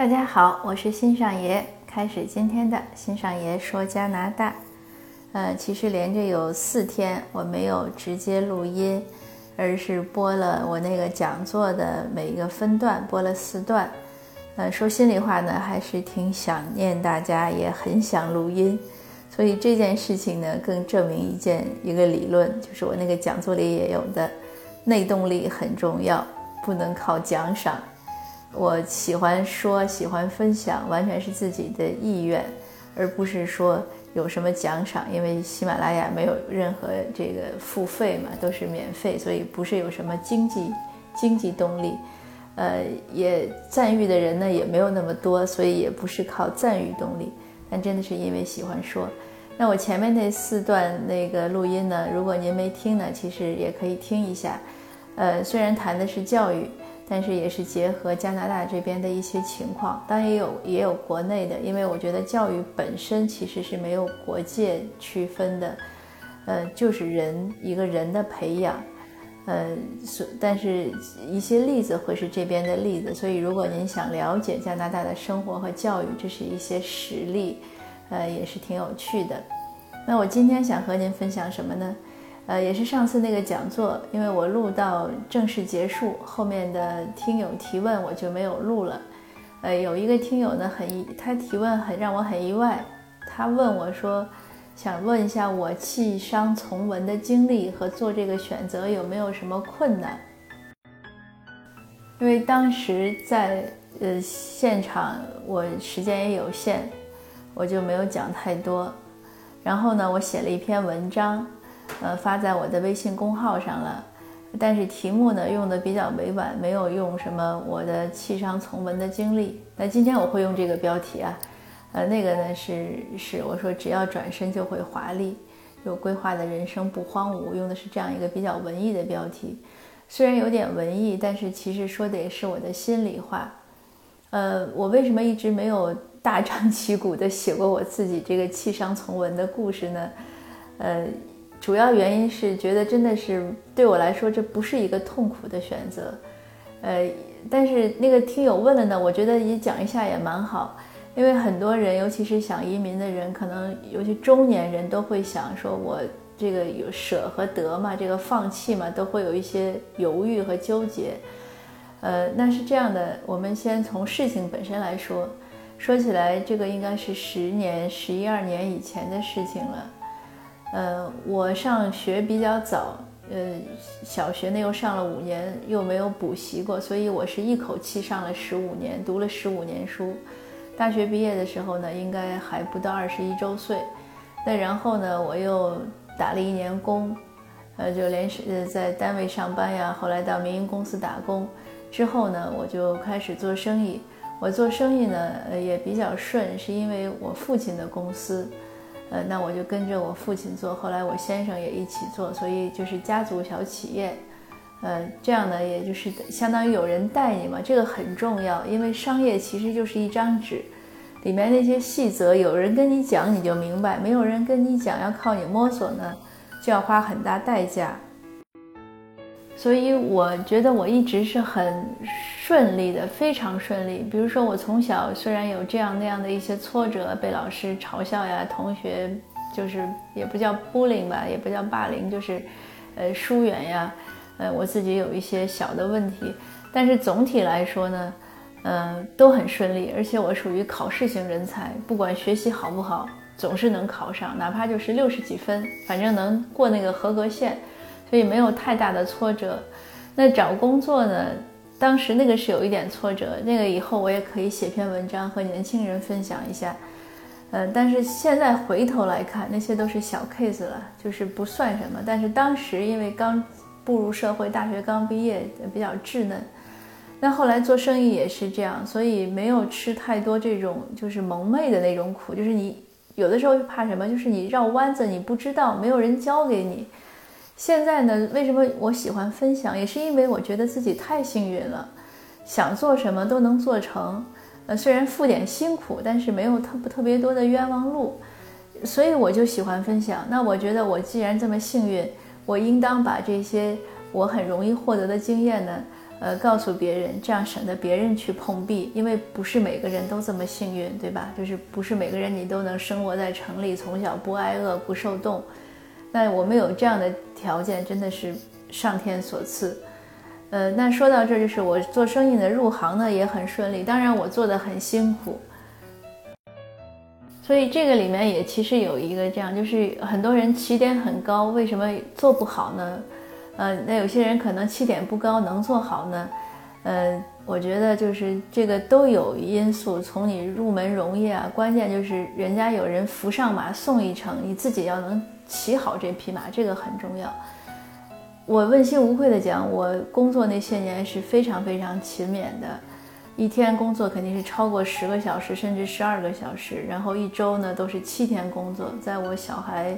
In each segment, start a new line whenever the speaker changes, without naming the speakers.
大家好，我是新上爷，开始今天的新上爷说加拿大。呃，其实连着有四天我没有直接录音，而是播了我那个讲座的每一个分段，播了四段。呃，说心里话呢，还是挺想念大家，也很想录音。所以这件事情呢，更证明一件一个理论，就是我那个讲座里也有的，内动力很重要，不能靠奖赏。我喜欢说，喜欢分享，完全是自己的意愿，而不是说有什么奖赏。因为喜马拉雅没有任何这个付费嘛，都是免费，所以不是有什么经济经济动力。呃，也赞誉的人呢也没有那么多，所以也不是靠赞誉动力。但真的是因为喜欢说。那我前面那四段那个录音呢，如果您没听呢，其实也可以听一下。呃，虽然谈的是教育。但是也是结合加拿大这边的一些情况，当然也有也有国内的，因为我觉得教育本身其实是没有国界区分的，呃，就是人一个人的培养，呃，所但是一些例子会是这边的例子，所以如果您想了解加拿大的生活和教育，这是一些实例，呃，也是挺有趣的。那我今天想和您分享什么呢？呃，也是上次那个讲座，因为我录到正式结束，后面的听友提问我就没有录了。呃，有一个听友呢，很他提问很让我很意外，他问我说，想问一下我弃商从文的经历和做这个选择有没有什么困难？因为当时在呃现场，我时间也有限，我就没有讲太多。然后呢，我写了一篇文章。呃，发在我的微信公号上了，但是题目呢用的比较委婉，没有用什么我的弃商从文的经历。那今天我会用这个标题啊，呃，那个呢是是我说只要转身就会华丽，有规划的人生不荒芜，用的是这样一个比较文艺的标题。虽然有点文艺，但是其实说的也是我的心里话。呃，我为什么一直没有大张旗鼓的写过我自己这个弃商从文的故事呢？呃。主要原因是觉得真的是对我来说这不是一个痛苦的选择，呃，但是那个听友问了呢，我觉得也讲一下也蛮好，因为很多人，尤其是想移民的人，可能尤其中年人都会想说，我这个有舍和得嘛，这个放弃嘛，都会有一些犹豫和纠结，呃，那是这样的，我们先从事情本身来说，说起来，这个应该是十年、十一二年以前的事情了。呃，我上学比较早，呃，小学呢又上了五年，又没有补习过，所以我是一口气上了十五年，读了十五年书。大学毕业的时候呢，应该还不到二十一周岁。那然后呢，我又打了一年工，呃，就连续在单位上班呀，后来到民营公司打工，之后呢，我就开始做生意。我做生意呢，呃，也比较顺，是因为我父亲的公司。呃，那我就跟着我父亲做，后来我先生也一起做，所以就是家族小企业，呃，这样呢，也就是相当于有人带你嘛，这个很重要，因为商业其实就是一张纸，里面那些细则，有人跟你讲你就明白，没有人跟你讲，要靠你摸索呢，就要花很大代价。所以我觉得我一直是很顺利的，非常顺利。比如说，我从小虽然有这样那样的一些挫折，被老师嘲笑呀，同学就是也不叫 bullying 吧，也不叫霸凌，就是呃疏远呀，呃我自己有一些小的问题，但是总体来说呢，嗯都很顺利。而且我属于考试型人才，不管学习好不好，总是能考上，哪怕就是六十几分，反正能过那个合格线。所以没有太大的挫折，那找工作呢？当时那个是有一点挫折，那个以后我也可以写篇文章和年轻人分享一下。呃，但是现在回头来看，那些都是小 case 了，就是不算什么。但是当时因为刚步入社会，大学刚毕业，比较稚嫩。那后来做生意也是这样，所以没有吃太多这种就是蒙昧的那种苦，就是你有的时候怕什么？就是你绕弯子，你不知道，没有人教给你。现在呢，为什么我喜欢分享，也是因为我觉得自己太幸运了，想做什么都能做成。呃，虽然付点辛苦，但是没有特不特别多的冤枉路，所以我就喜欢分享。那我觉得我既然这么幸运，我应当把这些我很容易获得的经验呢，呃，告诉别人，这样省得别人去碰壁，因为不是每个人都这么幸运，对吧？就是不是每个人你都能生活在城里，从小不挨饿不受冻。那我们有这样的条件，真的是上天所赐。呃，那说到这儿，就是我做生意的入行呢也很顺利，当然我做的很辛苦。所以这个里面也其实有一个这样，就是很多人起点很高，为什么做不好呢？呃，那有些人可能起点不高，能做好呢？呃，我觉得就是这个都有因素。从你入门容易啊，关键就是人家有人扶上马送一程，你自己要能骑好这匹马，这个很重要。我问心无愧的讲，我工作那些年是非常非常勤勉的，一天工作肯定是超过十个小时，甚至十二个小时，然后一周呢都是七天工作。在我小孩，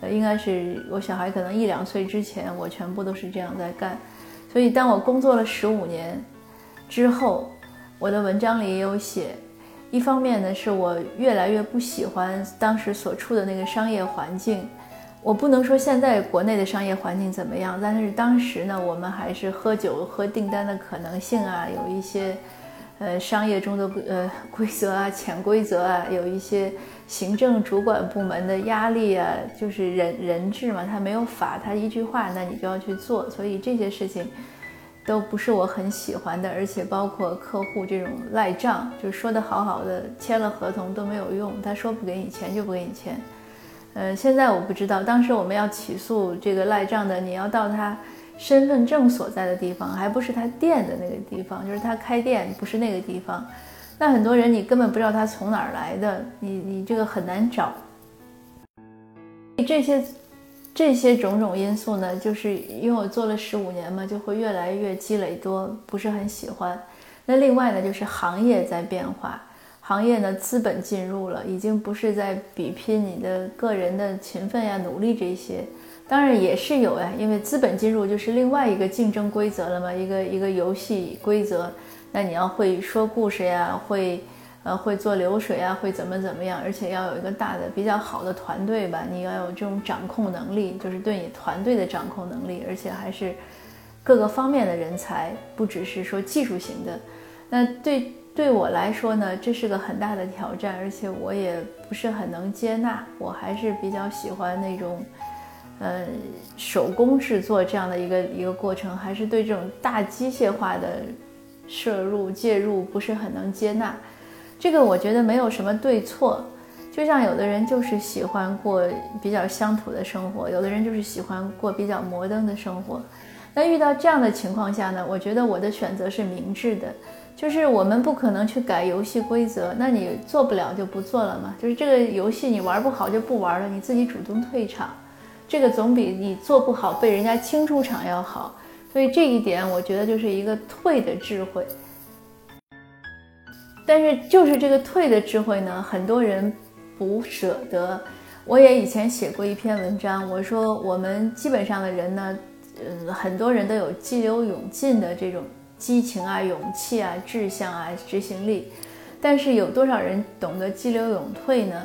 呃，应该是我小孩可能一两岁之前，我全部都是这样在干。所以当我工作了十五年之后，我的文章里也有写，一方面呢是我越来越不喜欢当时所处的那个商业环境。我不能说现在国内的商业环境怎么样，但是当时呢，我们还是喝酒喝订单的可能性啊，有一些，呃，商业中的呃规则啊、潜规则啊，有一些行政主管部门的压力啊，就是人人治嘛，他没有法，他一句话，那你就要去做，所以这些事情都不是我很喜欢的，而且包括客户这种赖账，就是说的好好的，签了合同都没有用，他说不给你钱就不给你钱。呃，现在我不知道，当时我们要起诉这个赖账的，你要到他身份证所在的地方，还不是他店的那个地方，就是他开店不是那个地方。那很多人你根本不知道他从哪儿来的，你你这个很难找。这些这些种种因素呢，就是因为我做了十五年嘛，就会越来越积累多，不是很喜欢。那另外呢，就是行业在变化。行业呢，资本进入了，已经不是在比拼你的个人的勤奋呀、努力这些，当然也是有呀，因为资本进入就是另外一个竞争规则了嘛，一个一个游戏规则。那你要会说故事呀，会呃会做流水啊，会怎么怎么样，而且要有一个大的比较好的团队吧，你要有这种掌控能力，就是对你团队的掌控能力，而且还是各个方面的人才，不只是说技术型的。那对。对我来说呢，这是个很大的挑战，而且我也不是很能接纳。我还是比较喜欢那种，呃，手工制作这样的一个一个过程，还是对这种大机械化的摄入介入不是很能接纳。这个我觉得没有什么对错，就像有的人就是喜欢过比较乡土的生活，有的人就是喜欢过比较摩登的生活。那遇到这样的情况下呢，我觉得我的选择是明智的。就是我们不可能去改游戏规则，那你做不了就不做了嘛。就是这个游戏你玩不好就不玩了，你自己主动退场，这个总比你做不好被人家清出场要好。所以这一点我觉得就是一个退的智慧。但是就是这个退的智慧呢，很多人不舍得。我也以前写过一篇文章，我说我们基本上的人呢，嗯，很多人都有激流勇进的这种。激情啊，勇气啊，志向啊，执行力，但是有多少人懂得激流勇退呢？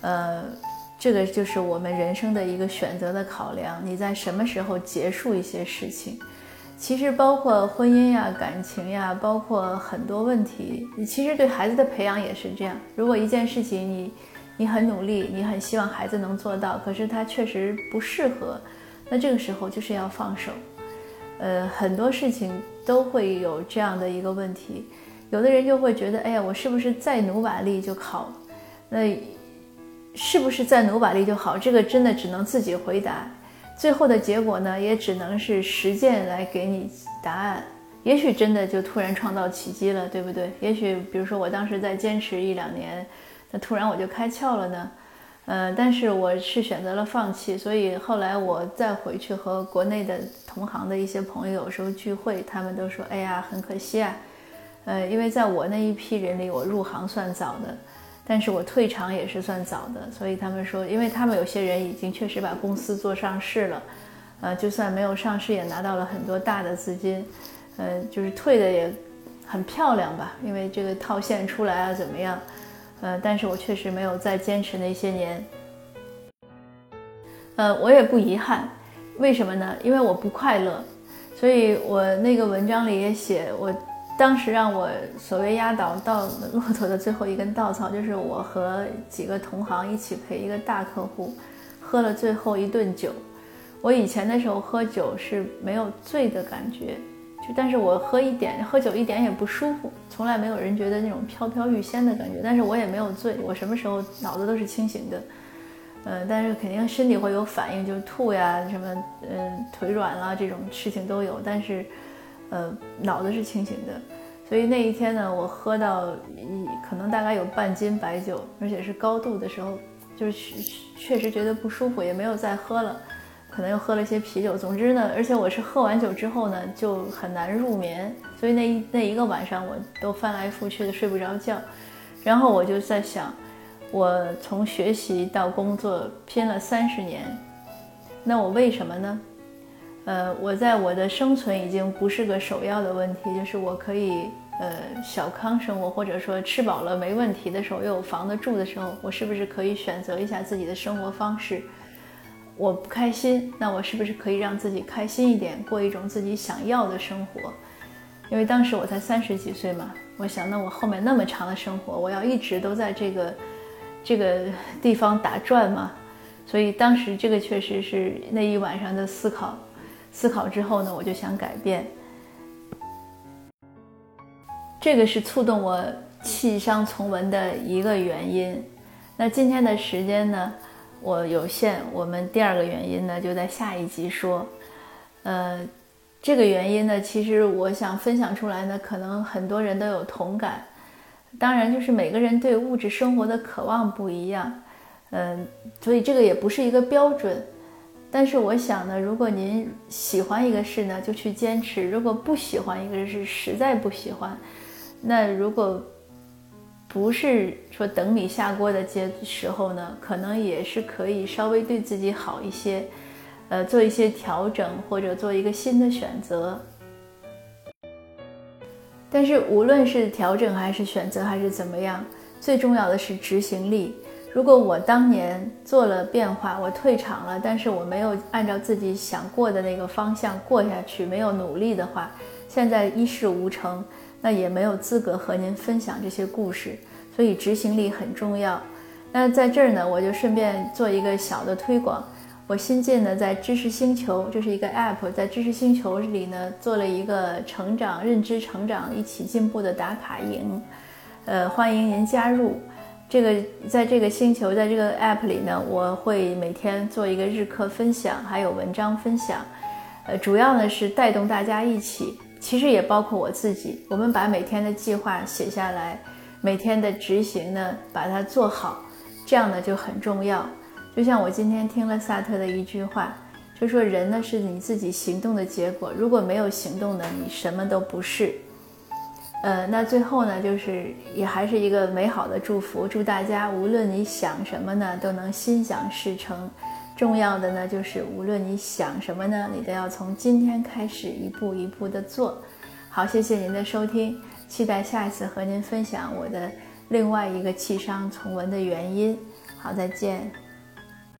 呃，这个就是我们人生的一个选择的考量。你在什么时候结束一些事情？其实包括婚姻呀、感情呀，包括很多问题。其实对孩子的培养也是这样。如果一件事情你你很努力，你很希望孩子能做到，可是他确实不适合，那这个时候就是要放手。呃，很多事情。都会有这样的一个问题，有的人就会觉得，哎呀，我是不是再努把力就好？那是不是再努把力就好？这个真的只能自己回答。最后的结果呢，也只能是实践来给你答案。也许真的就突然创造奇迹了，对不对？也许，比如说我当时再坚持一两年，那突然我就开窍了呢。呃，但是我是选择了放弃，所以后来我再回去和国内的同行的一些朋友有时候聚会，他们都说：“哎呀，很可惜啊。”呃，因为在我那一批人里，我入行算早的，但是我退场也是算早的，所以他们说，因为他们有些人已经确实把公司做上市了，呃，就算没有上市，也拿到了很多大的资金，呃，就是退的也很漂亮吧，因为这个套现出来啊，怎么样？呃，但是我确实没有再坚持那些年。呃，我也不遗憾，为什么呢？因为我不快乐。所以我那个文章里也写，我当时让我所谓压倒到骆驼的最后一根稻草，就是我和几个同行一起陪一个大客户喝了最后一顿酒。我以前的时候喝酒是没有醉的感觉，就但是我喝一点喝酒一点也不舒服，从来没有人觉得那种飘飘欲仙的感觉，但是我也没有醉，我什么时候脑子都是清醒的。嗯，但是肯定身体会有反应，就吐呀，什么，嗯，腿软啦，这种事情都有。但是，呃，脑子是清醒的。所以那一天呢，我喝到一可能大概有半斤白酒，而且是高度的时候，就是确实觉得不舒服，也没有再喝了。可能又喝了一些啤酒。总之呢，而且我是喝完酒之后呢，就很难入眠。所以那一那一个晚上，我都翻来覆去的睡不着觉。然后我就在想。我从学习到工作拼了三十年，那我为什么呢？呃，我在我的生存已经不是个首要的问题，就是我可以呃小康生活，或者说吃饱了没问题的时候，又有房子住的时候，我是不是可以选择一下自己的生活方式？我不开心，那我是不是可以让自己开心一点，过一种自己想要的生活？因为当时我才三十几岁嘛，我想，那我后面那么长的生活，我要一直都在这个。这个地方打转嘛，所以当时这个确实是那一晚上的思考。思考之后呢，我就想改变。这个是触动我弃商从文的一个原因。那今天的时间呢，我有限，我们第二个原因呢就在下一集说。呃，这个原因呢，其实我想分享出来呢，可能很多人都有同感。当然，就是每个人对物质生活的渴望不一样，嗯，所以这个也不是一个标准。但是我想呢，如果您喜欢一个事呢，就去坚持；如果不喜欢一个事，实在不喜欢，那如果不是说等你下锅的阶时候呢，可能也是可以稍微对自己好一些，呃，做一些调整或者做一个新的选择。但是无论是调整还是选择还是怎么样，最重要的是执行力。如果我当年做了变化，我退场了，但是我没有按照自己想过的那个方向过下去，没有努力的话，现在一事无成，那也没有资格和您分享这些故事。所以执行力很重要。那在这儿呢，我就顺便做一个小的推广。我新进的在知识星球，这是一个 App，在知识星球里呢做了一个成长、认知成长、一起进步的打卡营，呃，欢迎您加入。这个在这个星球，在这个 App 里呢，我会每天做一个日课分享，还有文章分享，呃，主要呢是带动大家一起，其实也包括我自己，我们把每天的计划写下来，每天的执行呢把它做好，这样呢就很重要。就像我今天听了萨特的一句话，就说人呢是你自己行动的结果，如果没有行动呢，你什么都不是。呃，那最后呢，就是也还是一个美好的祝福，祝大家无论你想什么呢，都能心想事成。重要的呢，就是无论你想什么呢，你都要从今天开始一步一步的做。好，谢谢您的收听，期待下一次和您分享我的另外一个气商从文的原因。好，再见。